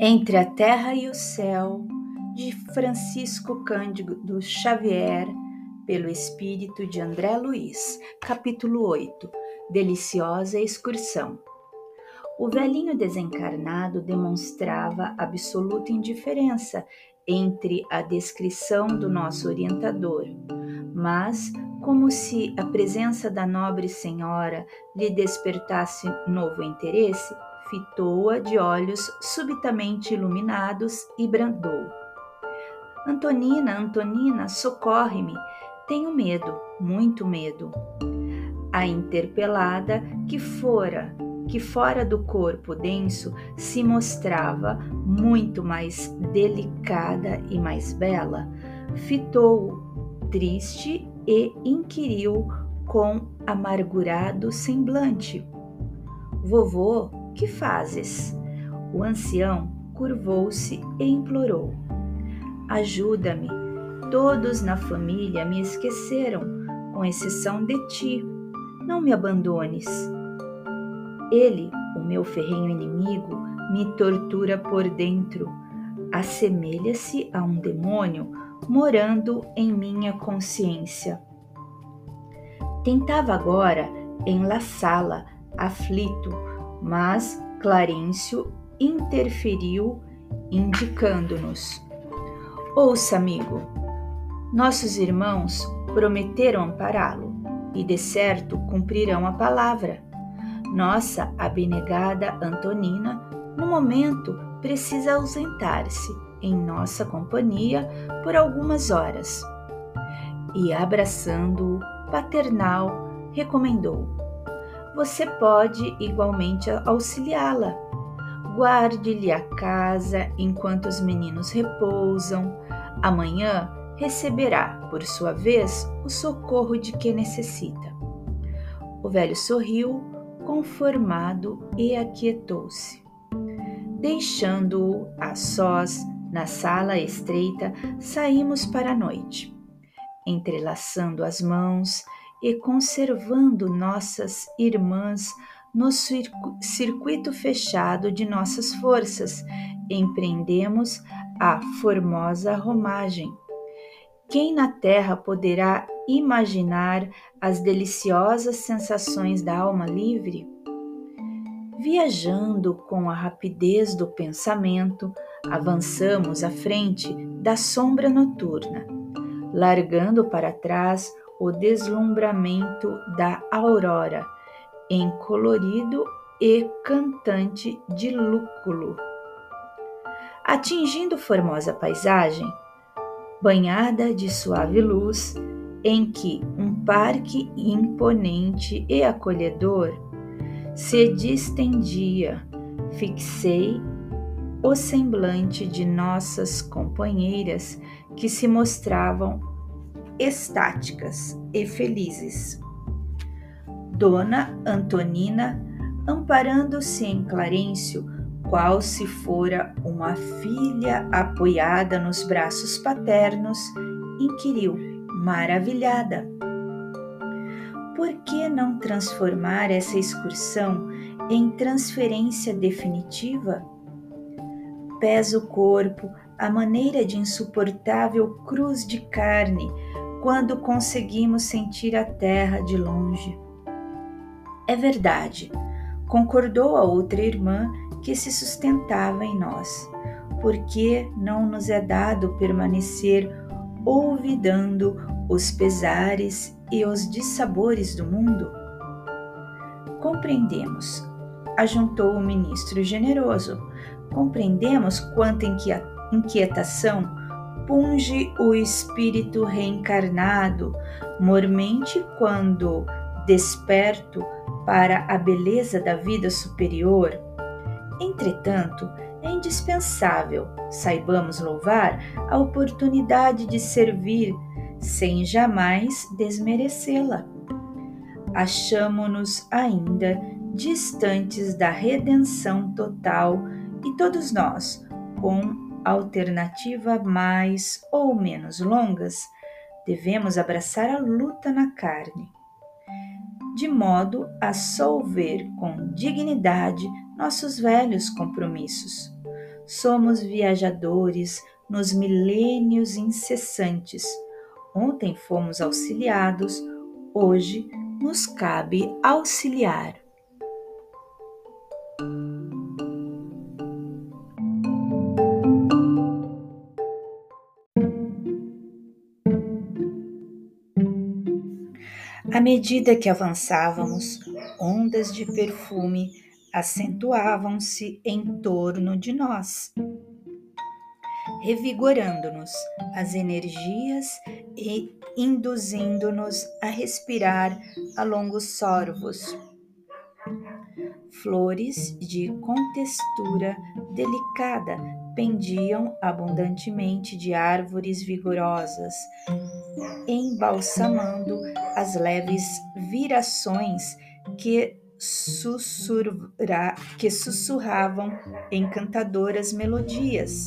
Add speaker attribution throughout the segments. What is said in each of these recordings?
Speaker 1: Entre a Terra e o Céu, de Francisco Cândido Xavier, pelo Espírito de André Luiz, capítulo 8 Deliciosa excursão. O velhinho desencarnado demonstrava absoluta indiferença entre a descrição do nosso orientador, mas, como se a presença da nobre senhora lhe despertasse novo interesse, fitou-a de olhos subitamente iluminados e brandou. Antonina, Antonina, socorre-me. Tenho medo, muito medo. A interpelada, que fora, que fora do corpo denso, se mostrava muito mais delicada e mais bela, fitou triste e inquiriu com amargurado semblante: Vovô, que fazes? O ancião curvou-se e implorou: Ajuda-me. Todos na família me esqueceram, com exceção de ti. Não me abandones. Ele, o meu ferrenho inimigo, me tortura por dentro. Assemelha-se a um demônio morando em minha consciência. Tentava agora enlaçá-la, aflito, mas Clarencio interferiu, indicando-nos: Ouça, amigo, nossos irmãos prometeram ampará-lo e, de certo, cumprirão a palavra. Nossa abnegada Antonina, no momento, precisa ausentar-se em nossa companhia por algumas horas. E, abraçando-o, paternal, recomendou: você pode igualmente auxiliá-la. Guarde-lhe a casa enquanto os meninos repousam. Amanhã receberá, por sua vez, o socorro de que necessita. O velho sorriu, conformado, e aquietou-se. Deixando-o a sós na sala estreita, saímos para a noite. Entrelaçando as mãos, e conservando nossas irmãs no circuito fechado de nossas forças, empreendemos a formosa romagem. Quem na terra poderá imaginar as deliciosas sensações da alma livre? Viajando com a rapidez do pensamento, avançamos à frente da sombra noturna, largando para trás o deslumbramento da aurora em colorido e cantante de lúculo. Atingindo formosa paisagem, banhada de suave luz, em que um parque imponente e acolhedor se distendia, fixei o semblante de nossas companheiras que se mostravam estáticas e felizes. Dona Antonina, amparando-se em Clarencio, qual se fora uma filha apoiada nos braços paternos, inquiriu, maravilhada: Por que não transformar essa excursão em transferência definitiva? Pesa o corpo a maneira de insuportável cruz de carne quando conseguimos sentir a terra de longe. É verdade, concordou a outra irmã que se sustentava em nós, porque não nos é dado permanecer olvidando os pesares e os dissabores do mundo? Compreendemos, ajuntou o ministro generoso, compreendemos quanta inquietação punge o espírito reencarnado, mormente quando desperto para a beleza da vida superior. Entretanto, é indispensável, saibamos louvar, a oportunidade de servir sem jamais desmerecê-la. Achamo-nos ainda distantes da redenção total e todos nós, com alternativa mais ou menos longas, devemos abraçar a luta na carne, de modo a solver com dignidade nossos velhos compromissos. somos viajadores nos milênios incessantes. Ontem fomos auxiliados, hoje nos cabe auxiliar. À medida que avançávamos, ondas de perfume acentuavam-se em torno de nós, revigorando-nos as energias e induzindo-nos a respirar a longos sorvos. Flores de contextura delicada pendiam abundantemente de árvores vigorosas, embalsamando as leves virações que, sussurra, que sussurravam encantadoras melodias.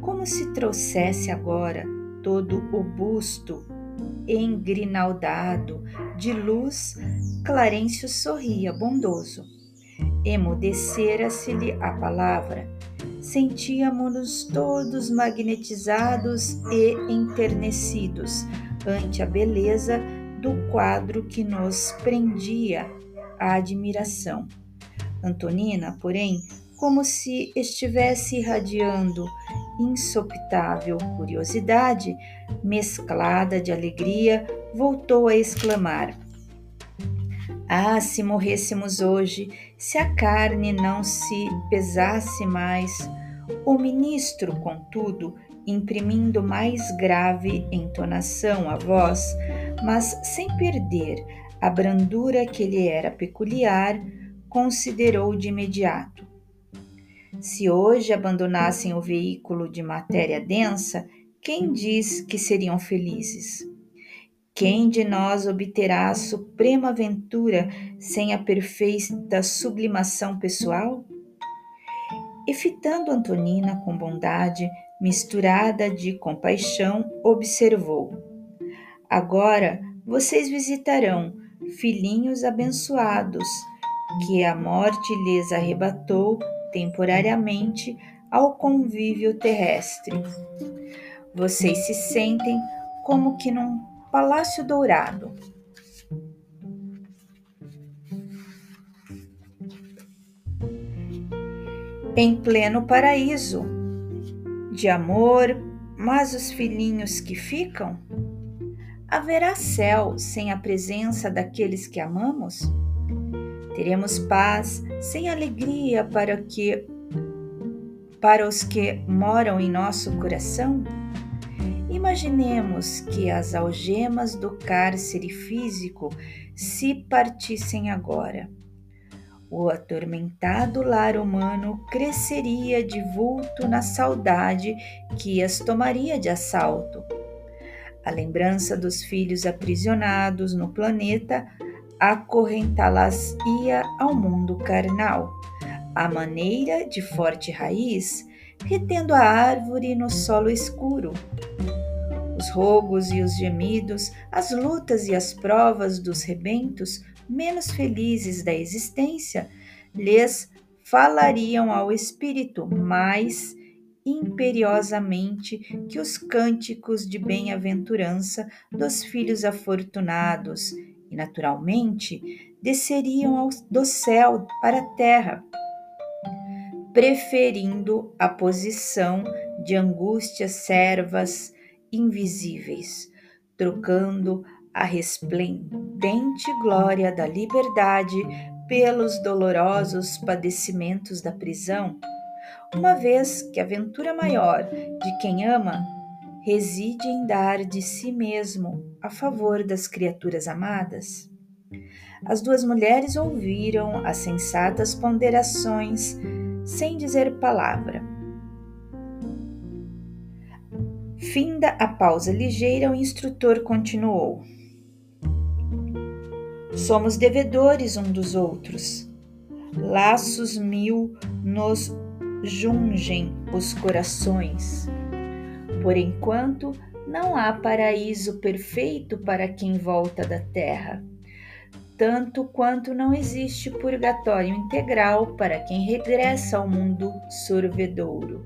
Speaker 1: Como se trouxesse agora todo o busto engrinaldado de luz, Clarencio sorria bondoso. Emudecera-se-lhe a palavra. Sentíamos-nos todos magnetizados e enternecidos ante a beleza do quadro que nos prendia a admiração. Antonina, porém, como se estivesse irradiando insopitável curiosidade, mesclada de alegria, voltou a exclamar: Ah, se morrêssemos hoje, se a carne não se pesasse mais! O ministro, contudo, imprimindo mais grave entonação à voz, mas sem perder a brandura que lhe era peculiar, considerou de imediato. Se hoje abandonassem o veículo de matéria densa, quem diz que seriam felizes? Quem de nós obterá a suprema aventura sem a perfeita sublimação pessoal? E fitando Antonina com bondade, misturada de compaixão, observou: Agora vocês visitarão filhinhos abençoados, que a morte lhes arrebatou temporariamente ao convívio terrestre. Vocês se sentem como que num palácio dourado. Em pleno paraíso, de amor, mas os filhinhos que ficam? Haverá céu sem a presença daqueles que amamos? Teremos paz sem alegria para que para os que moram em nosso coração? Imaginemos que as algemas do cárcere físico se partissem agora o atormentado lar humano cresceria de vulto na saudade que as tomaria de assalto. A lembrança dos filhos aprisionados no planeta acorrentá-las-ia ao mundo carnal, à maneira de forte raiz, retendo a árvore no solo escuro. Os rogos e os gemidos, as lutas e as provas dos rebentos menos felizes da existência lhes falariam ao espírito mais imperiosamente que os cânticos de bem-aventurança dos filhos afortunados e, naturalmente, desceriam do céu para a terra, preferindo a posição de angústias servas invisíveis, trocando a resplendente glória da liberdade pelos dolorosos padecimentos da prisão, uma vez que a ventura maior de quem ama reside em dar de si mesmo a favor das criaturas amadas. As duas mulheres ouviram as sensatas ponderações sem dizer palavra Finda a pausa ligeira, o instrutor continuou. Somos devedores um dos outros. Laços mil nos jungem os corações. Por enquanto, não há paraíso perfeito para quem volta da terra. tanto quanto não existe purgatório integral para quem regressa ao mundo sorvedouro.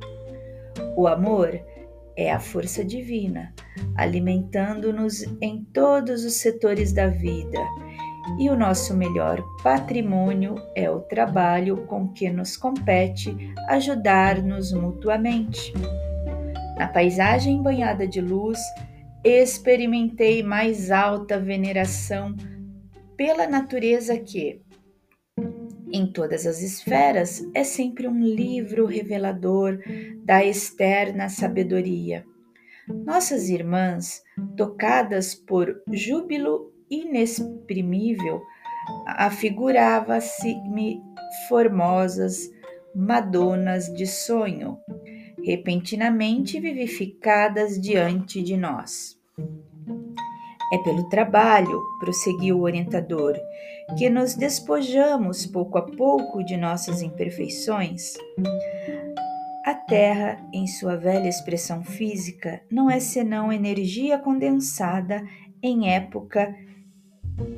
Speaker 1: O amor é a força divina, alimentando-nos em todos os setores da vida, e o nosso melhor patrimônio é o trabalho com que nos compete ajudar-nos mutuamente. Na paisagem banhada de luz, experimentei mais alta veneração pela natureza que, em todas as esferas, é sempre um livro revelador da externa sabedoria. Nossas irmãs, tocadas por júbilo inexprimível, afigurava-se-me formosas madonas de sonho, repentinamente vivificadas diante de nós. É pelo trabalho, prosseguiu o orientador, que nos despojamos pouco a pouco de nossas imperfeições. A Terra, em sua velha expressão física, não é senão energia condensada em época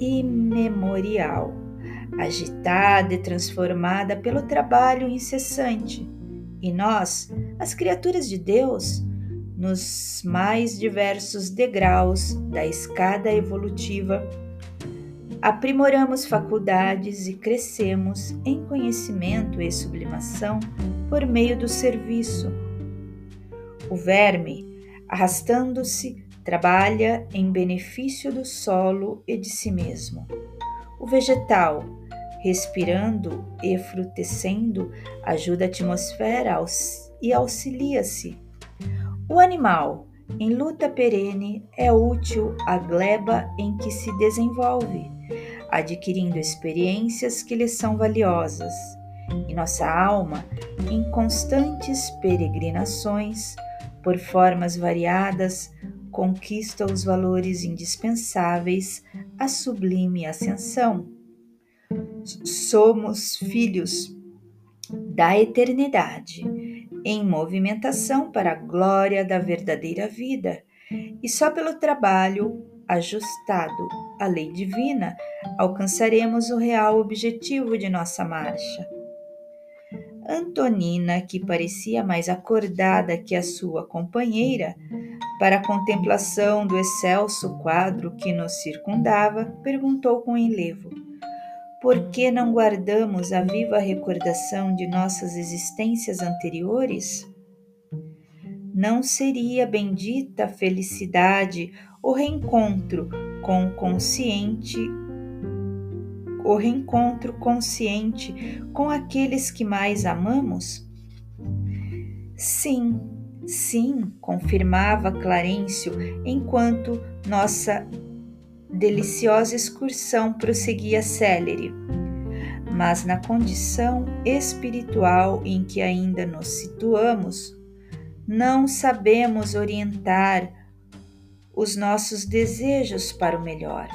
Speaker 1: imemorial, agitada e transformada pelo trabalho incessante. E nós, as criaturas de Deus, nos mais diversos degraus da escada evolutiva, aprimoramos faculdades e crescemos em conhecimento e sublimação por meio do serviço. O verme, arrastando-se, trabalha em benefício do solo e de si mesmo. O vegetal, respirando e frutescendo, ajuda a atmosfera e auxilia-se o animal, em luta perene, é útil à gleba em que se desenvolve, adquirindo experiências que lhe são valiosas. E nossa alma, em constantes peregrinações, por formas variadas, conquista os valores indispensáveis à sublime ascensão. Somos filhos da eternidade em movimentação para a glória da verdadeira vida, e só pelo trabalho ajustado à lei divina alcançaremos o real objetivo de nossa marcha. Antonina, que parecia mais acordada que a sua companheira, para a contemplação do excelso quadro que nos circundava, perguntou com enlevo: por que não guardamos a viva recordação de nossas existências anteriores? Não seria bendita felicidade o reencontro com o consciente o reencontro consciente com aqueles que mais amamos? Sim, sim, confirmava Clarencio enquanto nossa deliciosa excursão prosseguia célere. Mas na condição espiritual em que ainda nos situamos, não sabemos orientar os nossos desejos para o melhor.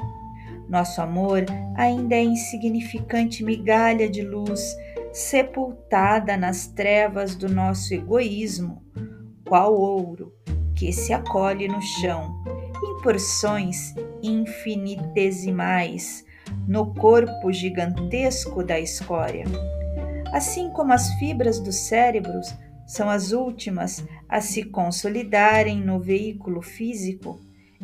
Speaker 1: Nosso amor ainda é insignificante migalha de luz sepultada nas trevas do nosso egoísmo, qual ouro que se acolhe no chão em porções infinitesimais no corpo gigantesco da escória. Assim como as fibras dos cérebros são as últimas a se consolidarem no veículo físico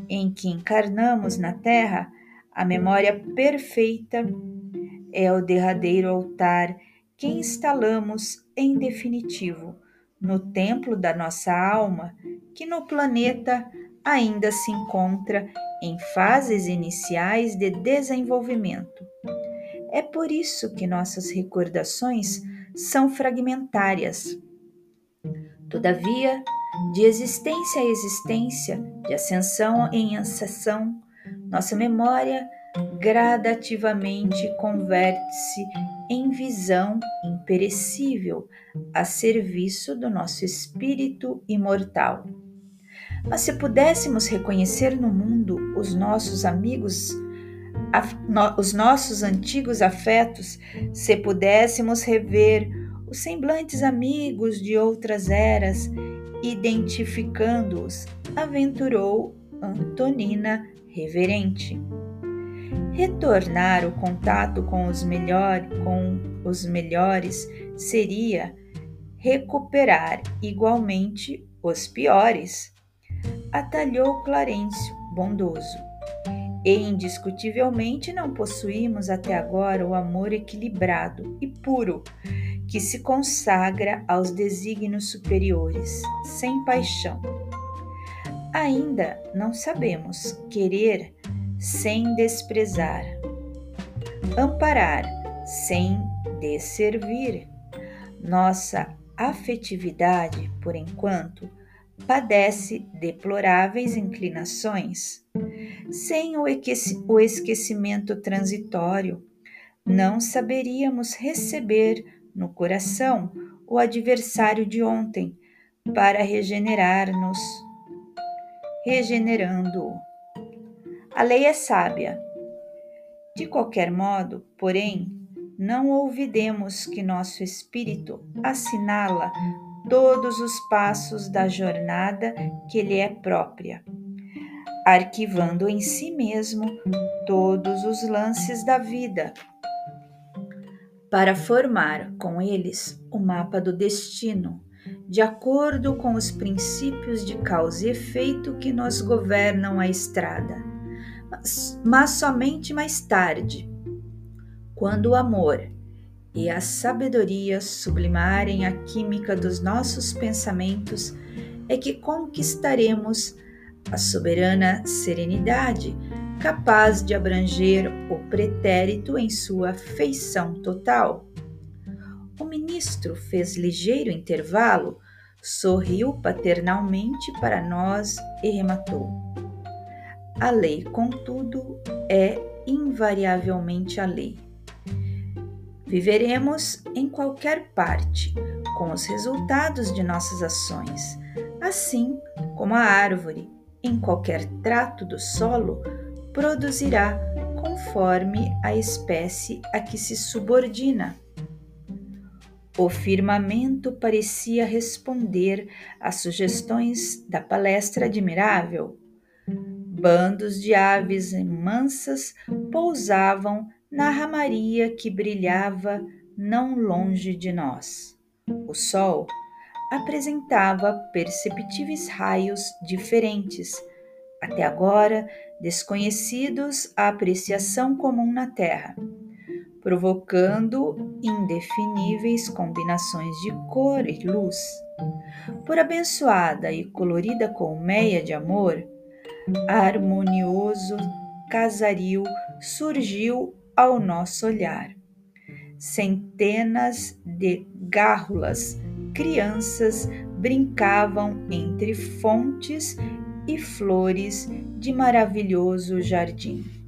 Speaker 1: em que encarnamos na Terra, a memória perfeita é o derradeiro altar que instalamos em definitivo no templo da nossa alma, que no planeta ainda se encontra em fases iniciais de desenvolvimento. É por isso que nossas recordações são fragmentárias. Todavia, de existência a existência, de ascensão em ascensão, nossa memória gradativamente converte-se em visão imperecível a serviço do nosso espírito imortal. Mas se pudéssemos reconhecer no mundo os nossos amigos, os nossos antigos afetos, se pudéssemos rever os semblantes amigos de outras eras, identificando-os, aventurou Antonina reverente. Retornar o contato com os, melhor, com os melhores seria recuperar igualmente os piores. Atalhou Clarencio, bondoso. E indiscutivelmente não possuímos até agora o amor equilibrado e puro que se consagra aos desígnios superiores, sem paixão. Ainda não sabemos querer sem desprezar, amparar sem desservir. Nossa afetividade, por enquanto, padece deploráveis inclinações. Sem o esquecimento transitório, não saberíamos receber no coração o adversário de ontem para regenerar-nos, regenerando-o. A lei é sábia. De qualquer modo, porém, não ouvidemos que nosso espírito assinala todos os passos da jornada que lhe é própria, arquivando em si mesmo todos os lances da vida para formar com eles o mapa do destino, de acordo com os princípios de causa e efeito que nos governam a estrada. Mas, somente mais tarde, quando o amor e a sabedoria sublimarem a química dos nossos pensamentos, é que conquistaremos a soberana serenidade capaz de abranger o pretérito em sua feição total. O ministro fez ligeiro intervalo, sorriu paternalmente para nós e rematou. A lei, contudo, é invariavelmente a lei. Viveremos em qualquer parte com os resultados de nossas ações, assim como a árvore, em qualquer trato do solo, produzirá conforme a espécie a que se subordina. O firmamento parecia responder às sugestões da palestra admirável. Bandos de aves mansas pousavam na ramaria que brilhava não longe de nós. O sol apresentava perceptíveis raios diferentes até agora desconhecidos à apreciação comum na Terra, provocando indefiníveis combinações de cor e luz. Por abençoada e colorida colmeia de amor, harmonioso casario surgiu ao nosso olhar. Centenas de gárrulas, crianças, brincavam entre fontes e flores de maravilhoso jardim.